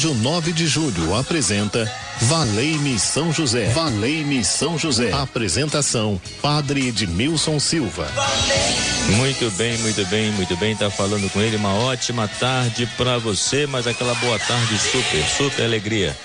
Rádio 9 de Julho apresenta Valei-me São José. Valei-me São José. Apresentação: Padre Edmilson Silva. Muito bem, muito bem, muito bem. Tá falando com ele. Uma ótima tarde para você, mas aquela boa tarde super, super alegria.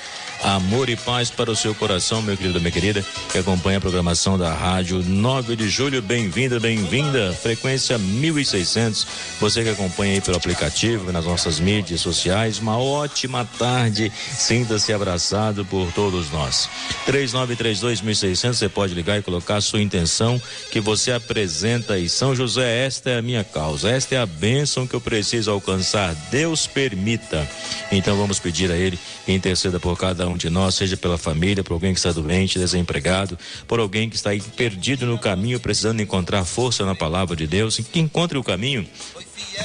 Amor e paz para o seu coração, meu querido, minha querida, que acompanha a programação da Rádio 9 de Julho. Bem-vinda, bem-vinda. Frequência 1600. Você que acompanha aí pelo aplicativo, nas nossas mídias sociais. Uma ótima tarde. Sinta-se abraçado por todos nós. 3932-1600. Você pode ligar e colocar a sua intenção que você apresenta aí. São José, esta é a minha causa. Esta é a bênção que eu preciso alcançar. Deus permita. Então vamos pedir a Ele que interceda por cada um um de nós, seja pela família, por alguém que está doente, desempregado, por alguém que está aí perdido no caminho, precisando encontrar força na palavra de Deus, que encontre o caminho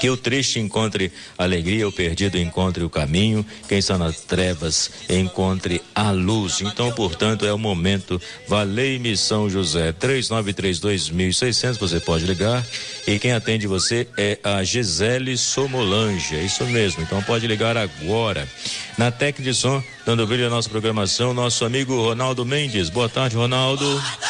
que o triste encontre alegria, o perdido encontre o caminho, quem está nas trevas encontre a luz. Então, portanto, é o momento. Valei-me São José, 3932.600, você pode ligar. E quem atende você é a Gisele Somolange, é isso mesmo. Então, pode ligar agora. Na técnica de som, dando brilho à nossa programação, nosso amigo Ronaldo Mendes. Boa tarde, Ronaldo. Boa tarde.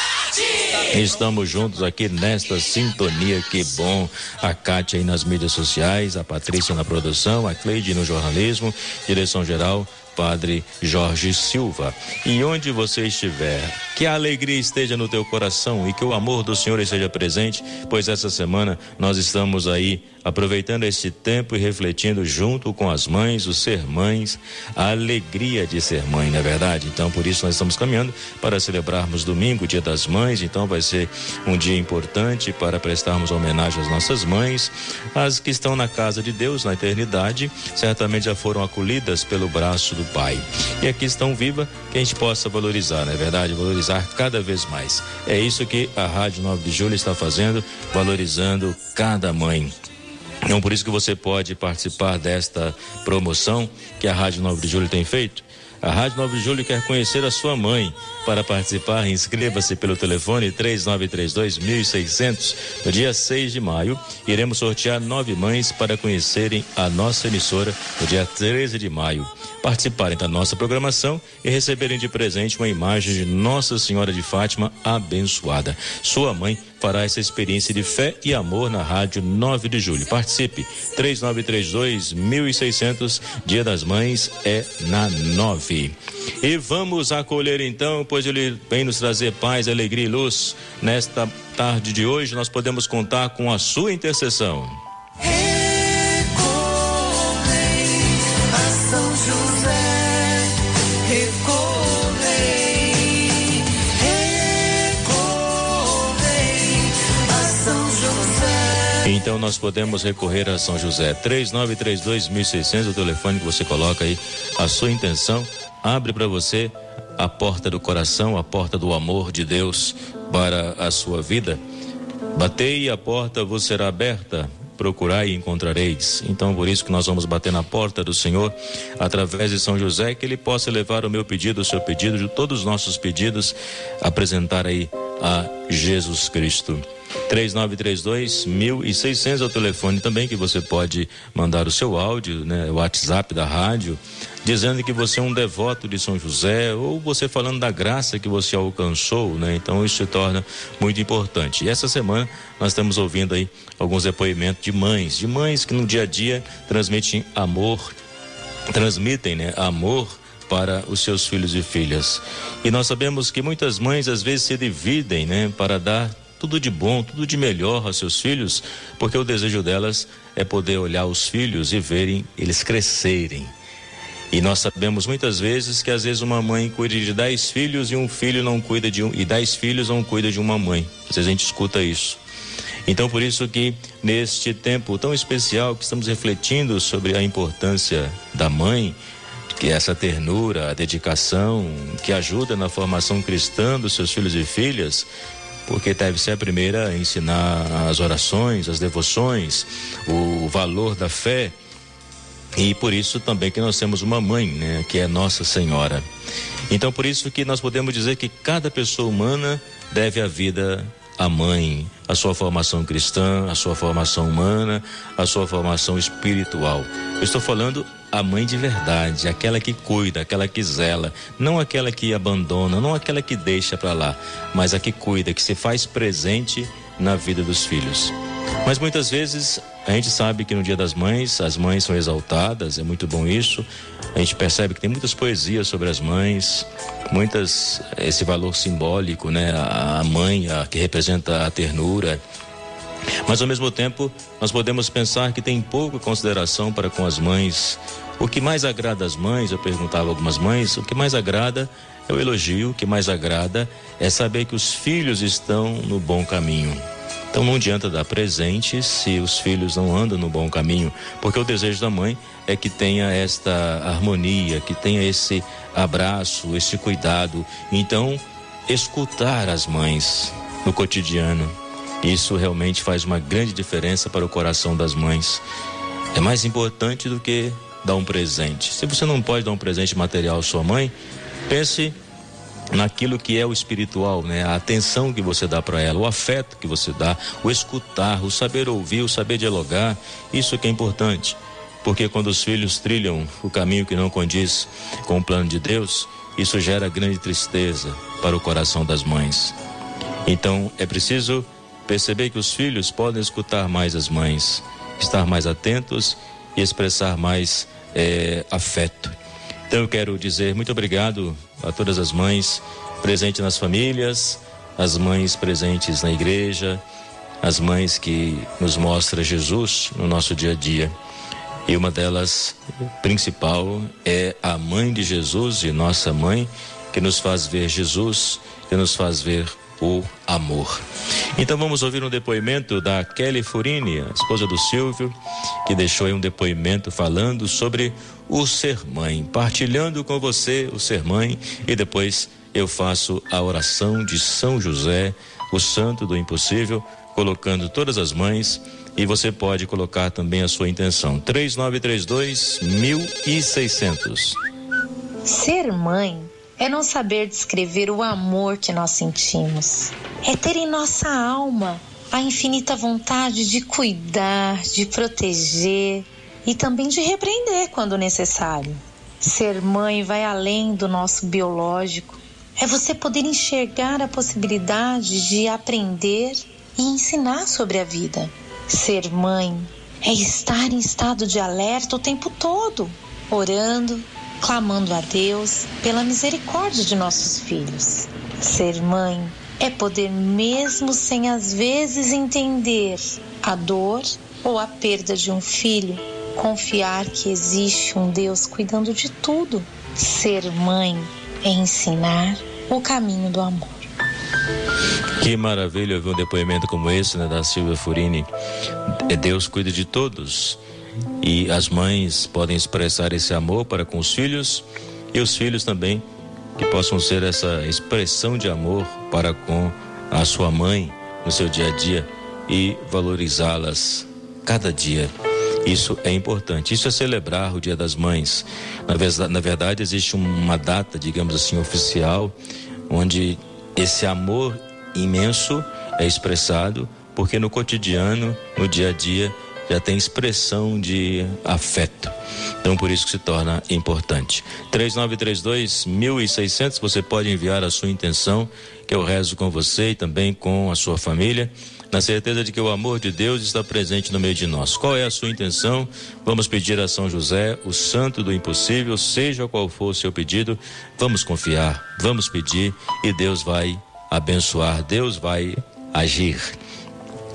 Estamos juntos aqui nesta sintonia, que bom. A Kátia aí nas mídias sociais, a Patrícia na produção, a Cleide no jornalismo, direção geral Padre Jorge Silva. E onde você estiver, que a alegria esteja no teu coração e que o amor do Senhor esteja presente, pois essa semana nós estamos aí aproveitando esse tempo e refletindo junto com as mães, o ser mães, a alegria de ser mãe, não é verdade? Então, por isso nós estamos caminhando para celebrarmos domingo, Dia das Mães, então vai ser um dia importante para prestarmos homenagem às nossas mães, as que estão na casa de Deus na eternidade, certamente já foram acolhidas pelo braço do Pai. E aqui estão viva, que a gente possa valorizar, não é verdade? Valorizar cada vez mais. É isso que a Rádio 9 de Julho está fazendo, valorizando cada mãe. Então, por isso que você pode participar desta promoção que a Rádio 9 de Julho tem feito. A Rádio 9 de Julho quer conhecer a sua mãe. Para participar, inscreva-se pelo telefone 3932-1600. No dia 6 de maio, iremos sortear nove mães para conhecerem a nossa emissora no dia 13 de maio. Participarem da nossa programação e receberem de presente uma imagem de Nossa Senhora de Fátima abençoada. Sua mãe fará essa experiência de fé e amor na Rádio 9 de Julho. Participe. 3932 1600. Dia das Mães é na 9. E vamos acolher então, pois ele vem nos trazer paz, alegria e luz. Nesta tarde de hoje, nós podemos contar com a sua intercessão. Então nós podemos recorrer a São José. 3932-1600, o telefone que você coloca aí, a sua intenção, abre para você a porta do coração, a porta do amor de Deus para a sua vida. Batei e a porta vos será aberta procurai e encontrareis. Então, por isso que nós vamos bater na porta do Senhor, através de São José, que ele possa levar o meu pedido, o seu pedido, de todos os nossos pedidos, apresentar aí a Jesus Cristo. 3932 1600 é o telefone também que você pode mandar o seu áudio, né, o WhatsApp da rádio, dizendo que você é um devoto de São José ou você falando da graça que você alcançou, né? Então isso se torna muito importante. E essa semana nós estamos ouvindo aí alguns depoimentos de mães, de mães que no dia a dia transmitem amor, transmitem, né, amor para os seus filhos e filhas. E nós sabemos que muitas mães às vezes se dividem, né, para dar tudo de bom, tudo de melhor aos seus filhos, porque o desejo delas é poder olhar os filhos e verem eles crescerem. E nós sabemos muitas vezes que às vezes uma mãe cuida de dez filhos e um filho não cuida de um, e dez filhos não cuida de uma mãe. Às vezes a gente escuta isso. Então, por isso que neste tempo tão especial que estamos refletindo sobre a importância da mãe, que é essa ternura, a dedicação, que ajuda na formação cristã dos seus filhos e filhas, porque deve ser a primeira a ensinar as orações, as devoções, o valor da fé. E por isso também que nós temos uma mãe, né, que é Nossa Senhora. Então por isso que nós podemos dizer que cada pessoa humana deve a vida à mãe, a sua formação cristã, a sua formação humana, a sua formação espiritual. Eu estou falando a mãe de verdade, aquela que cuida, aquela que zela, não aquela que abandona, não aquela que deixa para lá, mas a que cuida, que se faz presente na vida dos filhos. Mas muitas vezes a gente sabe que no Dia das Mães as mães são exaltadas, é muito bom isso. A gente percebe que tem muitas poesias sobre as mães, muitas esse valor simbólico, né? A mãe, a que representa a ternura. Mas ao mesmo tempo, nós podemos pensar que tem pouca consideração para com as mães. O que mais agrada às mães, eu perguntava a algumas mães, o que mais agrada é o elogio, o que mais agrada é saber que os filhos estão no bom caminho. Então não adianta dar presente se os filhos não andam no bom caminho, porque o desejo da mãe é que tenha esta harmonia, que tenha esse abraço, esse cuidado. Então, escutar as mães no cotidiano, isso realmente faz uma grande diferença para o coração das mães. É mais importante do que dar um presente. Se você não pode dar um presente material à sua mãe, pense naquilo que é o espiritual, né? A atenção que você dá para ela, o afeto que você dá, o escutar, o saber ouvir, o saber dialogar, isso que é importante. Porque quando os filhos trilham o caminho que não condiz com o plano de Deus, isso gera grande tristeza para o coração das mães. Então, é preciso perceber que os filhos podem escutar mais as mães, estar mais atentos e expressar mais é, afeto. Então eu quero dizer muito obrigado a todas as mães presentes nas famílias, as mães presentes na igreja, as mães que nos mostram Jesus no nosso dia a dia. E uma delas, principal, é a mãe de Jesus e nossa mãe, que nos faz ver Jesus, que nos faz ver o amor. Então vamos ouvir um depoimento da Kelly Furini, a esposa do Silvio, que deixou aí um depoimento falando sobre o ser mãe, partilhando com você o ser mãe e depois eu faço a oração de São José, o santo do impossível, colocando todas as mães e você pode colocar também a sua intenção. 3932 1600. Ser mãe é não saber descrever o amor que nós sentimos. É ter em nossa alma a infinita vontade de cuidar, de proteger e também de repreender quando necessário. Ser mãe vai além do nosso biológico. É você poder enxergar a possibilidade de aprender e ensinar sobre a vida. Ser mãe é estar em estado de alerta o tempo todo, orando, clamando a Deus pela misericórdia de nossos filhos. Ser mãe é poder, mesmo sem às vezes entender a dor ou a perda de um filho, confiar que existe um Deus cuidando de tudo. Ser mãe é ensinar o caminho do amor. Que maravilha ouvir um depoimento como esse, né, da Silvia Furini. É Deus cuida de todos. E as mães podem expressar esse amor para com os filhos e os filhos também que possam ser essa expressão de amor para com a sua mãe no seu dia a dia e valorizá-las cada dia. Isso é importante. Isso é celebrar o Dia das Mães. Na verdade, existe uma data, digamos assim, oficial, onde esse amor imenso é expressado, porque no cotidiano, no dia a dia, já tem expressão de afeto. Então por isso que se torna importante. 3932 1600, você pode enviar a sua intenção, que eu rezo com você e também com a sua família, na certeza de que o amor de Deus está presente no meio de nós. Qual é a sua intenção? Vamos pedir a São José, o santo do impossível, seja qual for o seu pedido, vamos confiar, vamos pedir e Deus vai abençoar, Deus vai agir.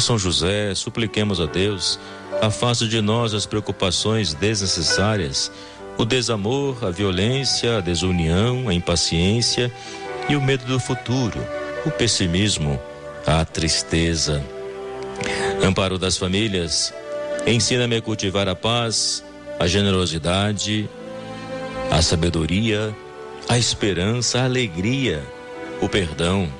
Com São José, supliquemos a Deus Afaste de nós as preocupações desnecessárias, o desamor, a violência, a desunião, a impaciência e o medo do futuro, o pessimismo, a tristeza. Amparo das famílias, ensina-me a cultivar a paz, a generosidade, a sabedoria a esperança, a alegria, o perdão.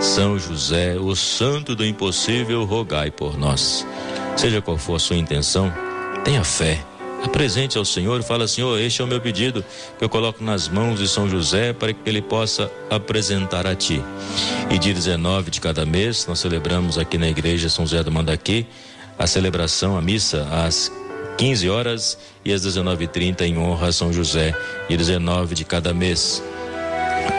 São José, o santo do impossível, rogai por nós. Seja qual for a sua intenção, tenha fé apresente ao Senhor e fala, Senhor, este é o meu pedido que eu coloco nas mãos de São José para que ele possa apresentar a ti. E dia 19 de cada mês, nós celebramos aqui na igreja São José do Mandaqui a celebração, a missa, às 15 horas e às 19h30 em honra a São José, dia 19 de cada mês.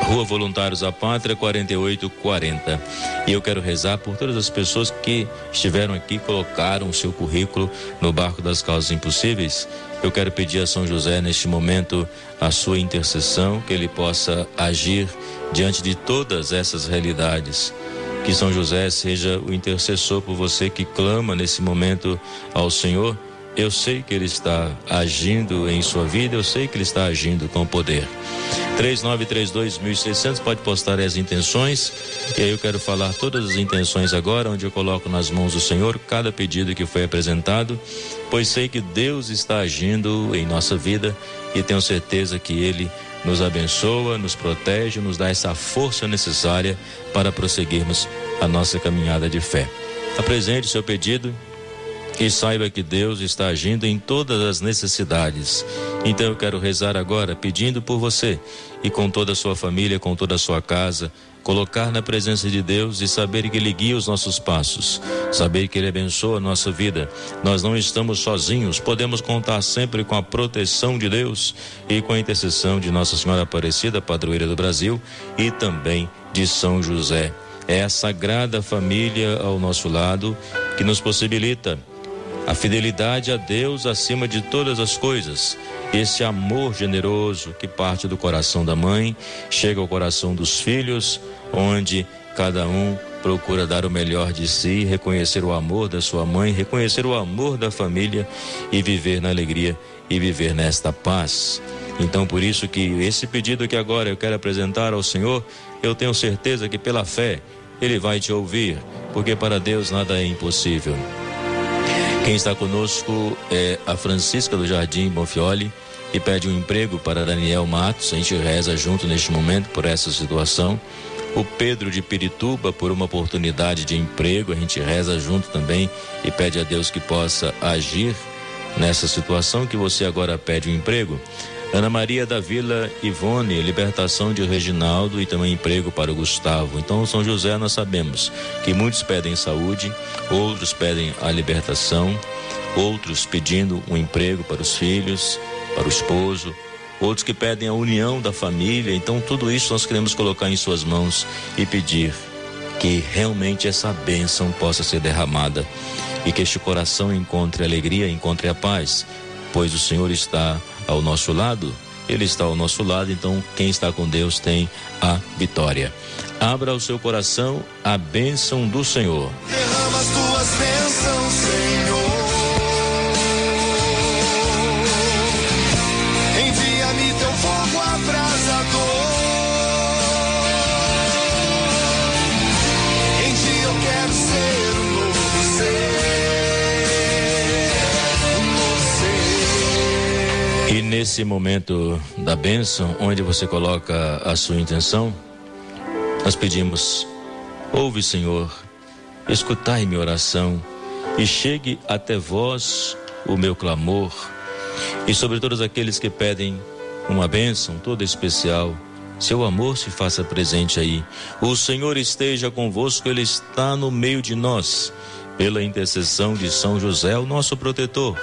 Rua Voluntários da Pátria, 4840. E eu quero rezar por todas as pessoas que estiveram aqui, colocaram o seu currículo no barco das causas impossíveis. Eu quero pedir a São José, neste momento, a sua intercessão, que ele possa agir diante de todas essas realidades. Que São José seja o intercessor por você que clama nesse momento ao Senhor. Eu sei que Ele está agindo em sua vida, eu sei que Ele está agindo com poder. 3932.600 pode postar as intenções e aí eu quero falar todas as intenções agora, onde eu coloco nas mãos do Senhor cada pedido que foi apresentado, pois sei que Deus está agindo em nossa vida e tenho certeza que Ele nos abençoa, nos protege, nos dá essa força necessária para prosseguirmos a nossa caminhada de fé. Apresente o seu pedido e saiba que Deus está agindo em todas as necessidades. Então eu quero rezar agora pedindo por você e com toda a sua família, com toda a sua casa, colocar na presença de Deus e saber que Ele guia os nossos passos, saber que Ele abençoa a nossa vida. Nós não estamos sozinhos, podemos contar sempre com a proteção de Deus e com a intercessão de Nossa Senhora Aparecida, padroeira do Brasil, e também de São José. É a sagrada família ao nosso lado que nos possibilita a fidelidade a Deus acima de todas as coisas. Esse amor generoso que parte do coração da mãe, chega ao coração dos filhos, onde cada um procura dar o melhor de si, reconhecer o amor da sua mãe, reconhecer o amor da família e viver na alegria e viver nesta paz. Então, por isso que esse pedido que agora eu quero apresentar ao Senhor, eu tenho certeza que pela fé ele vai te ouvir, porque para Deus nada é impossível. Quem está conosco é a Francisca do Jardim Bonfioli, que pede um emprego para Daniel Matos. A gente reza junto neste momento por essa situação. O Pedro de Pirituba por uma oportunidade de emprego. A gente reza junto também e pede a Deus que possa agir nessa situação que você agora pede um emprego. Ana Maria da Vila Ivone, libertação de Reginaldo e também emprego para o Gustavo. Então, São José, nós sabemos que muitos pedem saúde, outros pedem a libertação, outros pedindo um emprego para os filhos, para o esposo, outros que pedem a união da família. Então, tudo isso nós queremos colocar em Suas mãos e pedir que realmente essa bênção possa ser derramada e que este coração encontre alegria, encontre a paz, pois o Senhor está ao nosso lado, Ele está ao nosso lado, então quem está com Deus tem a vitória. Abra o seu coração a bênção do Senhor. Derrama as tuas bênçãos, nesse momento da bênção, onde você coloca a sua intenção, nós pedimos: ouve, Senhor, escutai minha oração e chegue até vós o meu clamor. E sobre todos aqueles que pedem uma bênção toda especial, seu amor se faça presente aí. O Senhor esteja convosco, Ele está no meio de nós. Pela intercessão de São José, o nosso protetor.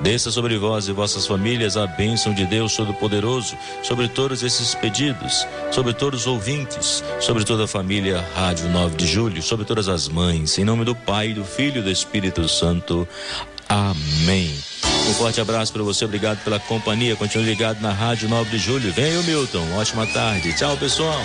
Desça sobre vós e vossas famílias a bênção de Deus Todo-Poderoso, sobre todos esses pedidos, sobre todos os ouvintes, sobre toda a família Rádio 9 de Julho, sobre todas as mães, em nome do Pai, do Filho e do Espírito Santo. Amém. Um forte abraço para você, obrigado pela companhia. Continue ligado na Rádio 9 de Julho. Vem o Milton. Ótima tarde. Tchau, pessoal.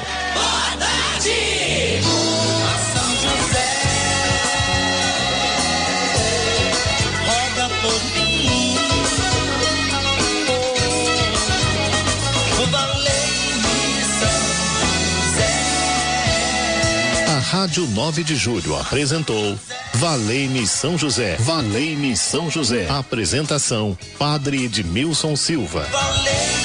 Rádio 9 de Julho apresentou Valei-me São José. Valei-me São José. Apresentação: Padre Edmilson Silva. Valei